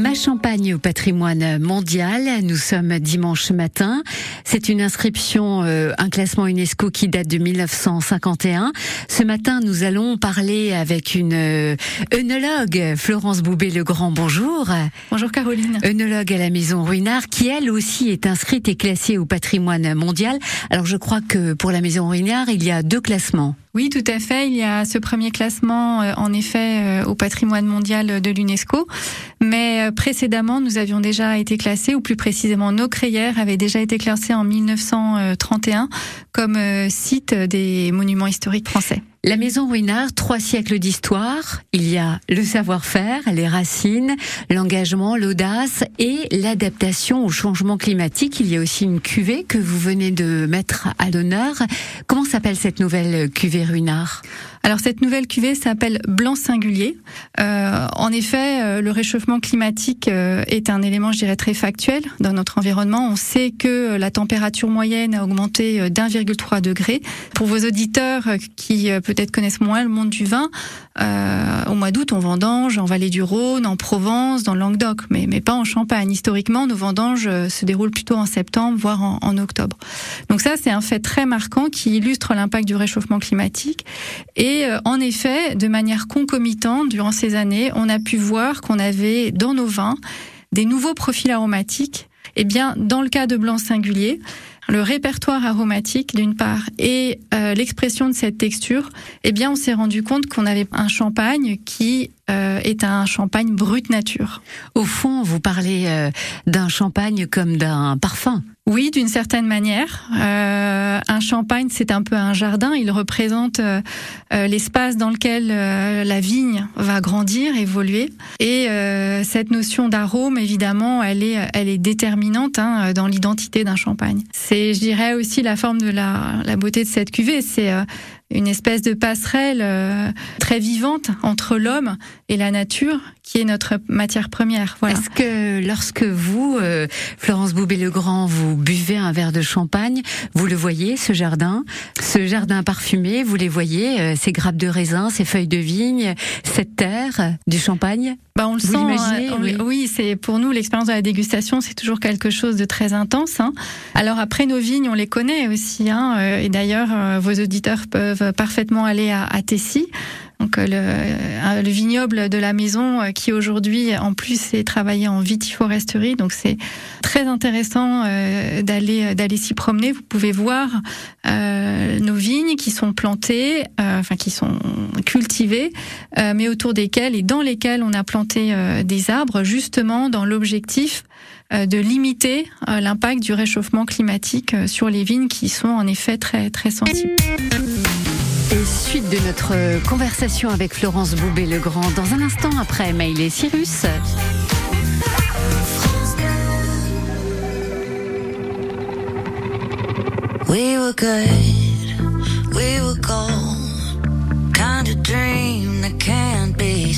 Ma Champagne au patrimoine mondial. Nous sommes dimanche matin. C'est une inscription, euh, un classement UNESCO qui date de 1951. Ce matin, nous allons parler avec une euh, œnologue, Florence Boubet-Legrand. Bonjour. Bonjour Caroline. Œnologue à la Maison Ruinard, qui elle aussi est inscrite et classée au patrimoine mondial. Alors je crois que pour la Maison Ruinard, il y a deux classements. Oui, tout à fait. Il y a ce premier classement, euh, en effet, euh, au patrimoine mondial de l'UNESCO. Mais euh, précédemment, nous avions déjà été classés, ou plus précisément, nos crayères avaient déjà été classées en 1931 comme site des monuments historiques français. La maison Ruinard, trois siècles d'histoire. Il y a le savoir-faire, les racines, l'engagement, l'audace et l'adaptation au changement climatique. Il y a aussi une cuvée que vous venez de mettre à l'honneur. Comment s'appelle cette nouvelle cuvée Ruinard alors cette nouvelle cuvée s'appelle Blanc singulier. Euh, en effet, euh, le réchauffement climatique euh, est un élément, je dirais, très factuel dans notre environnement. On sait que la température moyenne a augmenté d'1,3 degré. Pour vos auditeurs qui peut-être connaissent moins le monde du vin, au mois d'août, on vendange en Vallée du Rhône, en Provence, dans le Languedoc, mais, pas en Champagne. Historiquement, nos vendanges se déroulent plutôt en septembre, voire en, octobre. Donc ça, c'est un fait très marquant qui illustre l'impact du réchauffement climatique. Et et euh, en effet, de manière concomitante, durant ces années, on a pu voir qu'on avait dans nos vins des nouveaux profils aromatiques. Eh bien, dans le cas de blanc singulier, le répertoire aromatique d'une part et euh, l'expression de cette texture, eh bien, on s'est rendu compte qu'on avait un champagne qui euh, est un champagne brut nature. Au fond, vous parlez d'un champagne comme d'un parfum. Oui, d'une certaine manière. Euh, un champagne, c'est un peu un jardin. Il représente euh, euh, l'espace dans lequel la vigne va grandir, évoluer. Et cette notion d'arôme, évidemment, elle est, déterminante hein, dans l'identité d'un champagne. C'est, je dirais aussi, la forme de la, beauté de cette cuvée. C'est une espèce de passerelle très vivante entre l'homme et la nature, qui est notre matière première. Voilà. Est-ce que lorsque vous, euh, Florence Boubet-Legrand, vous buvez un verre de champagne, vous le voyez, ce jardin, ce jardin parfumé, vous les voyez, euh, ces grappes de raisin, ces feuilles de vigne, cette terre du champagne? Bah on le sent. Hein. oui, oui c'est pour nous l'expérience de la dégustation, c'est toujours quelque chose de très intense. Hein. Alors après nos vignes, on les connaît aussi, hein, et d'ailleurs vos auditeurs peuvent parfaitement aller à, à Tessy. Donc euh, le, le, vignoble de la maison euh, qui aujourd'hui en plus est travaillé en vitiforesterie. Donc c'est très intéressant euh, d'aller d'aller s'y promener. Vous pouvez voir nos vignes qui sont plantées, enfin qui sont cultivées, mais autour desquelles et dans lesquelles on a planté des arbres justement dans l'objectif de limiter l'impact du réchauffement climatique sur les vignes qui sont en effet très très sensibles. Suite de notre conversation avec Florence Boubet-Legrand dans un instant après Mail et Cyrus. Good, dream that can't be.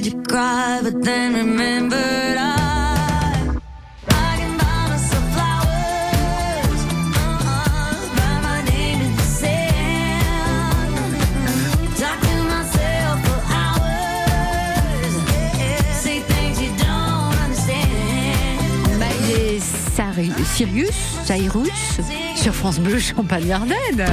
did you cry? But then remembered I. Sirius, Cyrus, sur France Bleu Champagne-Ardenne.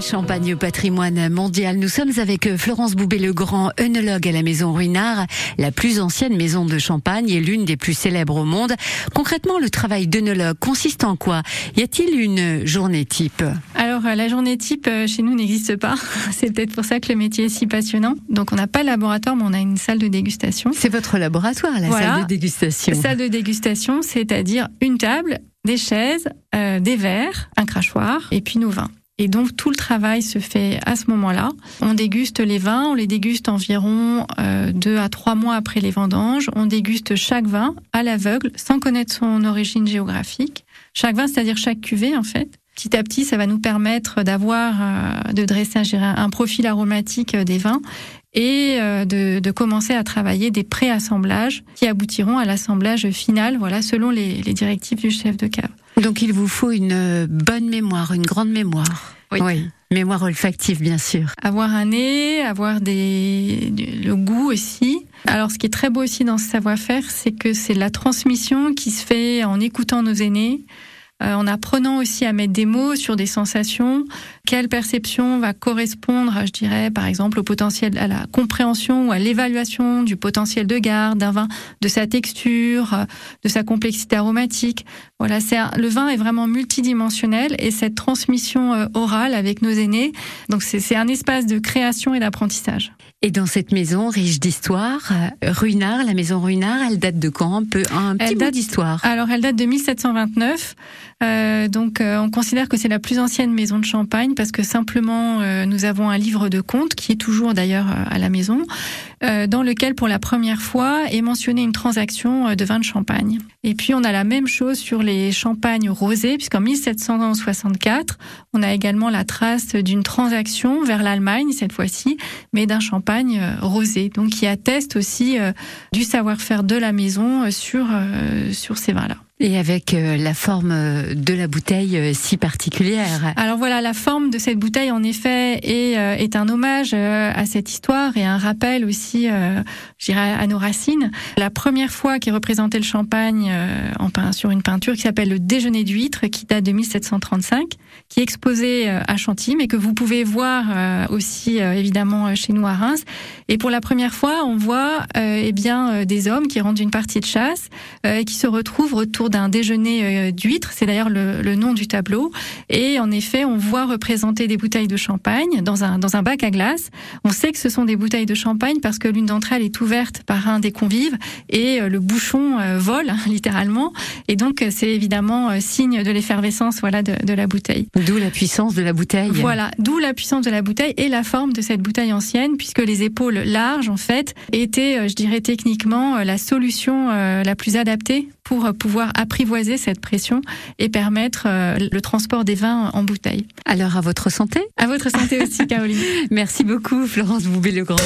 Champagne patrimoine mondial. Nous sommes avec euh, Florence Boubet-Legrand, œnologue à la maison Ruinard, la plus ancienne maison de Champagne et l'une des plus célèbres au monde. Concrètement, le travail d'œnologue consiste en quoi? Y a-t-il une journée type? Alors, euh, la journée type euh, chez nous n'existe pas. C'est peut-être pour ça que le métier est si passionnant. Donc, on n'a pas de laboratoire, mais on a une salle de dégustation. C'est votre laboratoire, la salle de dégustation. Salle de dégustation, c'est-à-dire une table, des chaises, des verres, un crachoir et puis nos vins. Et donc tout le travail se fait à ce moment-là. On déguste les vins, on les déguste environ euh, deux à trois mois après les vendanges. On déguste chaque vin à l'aveugle, sans connaître son origine géographique. Chaque vin, c'est-à-dire chaque cuvée en fait. Petit à petit, ça va nous permettre d'avoir, euh, de dresser un, un, profil aromatique euh, des vins et euh, de, commencer à travailler des pré-assemblages qui aboutiront à l'assemblage final, voilà, selon les directives du chef de cave. Donc il vous faut une bonne mémoire, une grande mémoire. Oui. Mémoire olfactive, bien sûr. Avoir un nez, avoir des, le goût aussi. Alors, ce qui est très beau aussi dans ce savoir-faire, c'est que c'est la transmission qui se fait en écoutant nos aînés, en apprenant aussi à mettre des mots sur des sensations, quelle perception va correspondre, je dirais, par exemple, au potentiel, à la compréhension ou à l'évaluation du potentiel de garde d'un vin, de sa texture, euh, de sa complexité aromatique. Voilà, c'est le vin est vraiment multidimensionnel et cette transmission euh, orale avec nos aînés, donc c'est un espace de création et d'apprentissage. Et dans cette maison riche d'histoire, Ruinard, la maison Ruinard, elle date de quand? Un peu, un petit peu d'histoire. Alors, elle date de 1729. Euh, donc euh, on considère que c'est la plus ancienne maison de Champagne parce que simplement euh, nous avons un livre de compte qui est toujours d'ailleurs à la maison dans lequel pour la première fois est mentionnée une transaction de vin de Champagne. Et puis on a la même chose sur les champagnes rosés puisqu'en 1764 on a également la trace d'une transaction vers l'Allemagne cette fois-ci mais d'un champagne rosé donc qui atteste aussi du savoir-faire de la maison sur sur ces vins-là. Et avec euh, la forme euh, de la bouteille euh, si particulière. Alors voilà, la forme de cette bouteille, en effet, est, un hommage à cette histoire et un rappel aussi, je dirais, à nos racines. La première fois qu'est représenté le champagne en sur une peinture qui s'appelle le Déjeuner d'huître, qui date de 1735, qui est exposé à Chantilly, mais que vous pouvez voir aussi évidemment chez nous à Reims. Et pour la première fois, on voit eh bien des hommes qui rendent une partie de chasse et qui se retrouvent autour d'un déjeuner euh, d'huîtres. C'est d'ailleurs le, nom du tableau. Et en effet, on voit représenter des bouteilles de champagne dans un, dans un bac à glace. On sait que ce sont des bouteilles de champagne parce que l'une d'entre elles est ouverte par un des convives et euh, le bouchon euh, vole littéralement. Et donc, c'est évidemment signe de l'effervescence voilà, de, de la bouteille. D'où la puissance de la bouteille. Voilà, d'où la puissance de la bouteille et la forme de cette bouteille ancienne, puisque les épaules larges, en fait, étaient, je dirais techniquement, la solution la plus adaptée pour pouvoir apprivoiser cette pression et permettre euh, le transport des vins en bouteille. Alors à votre santé À votre santé aussi, Caroline. Merci beaucoup, Florence Boubé-Legrand.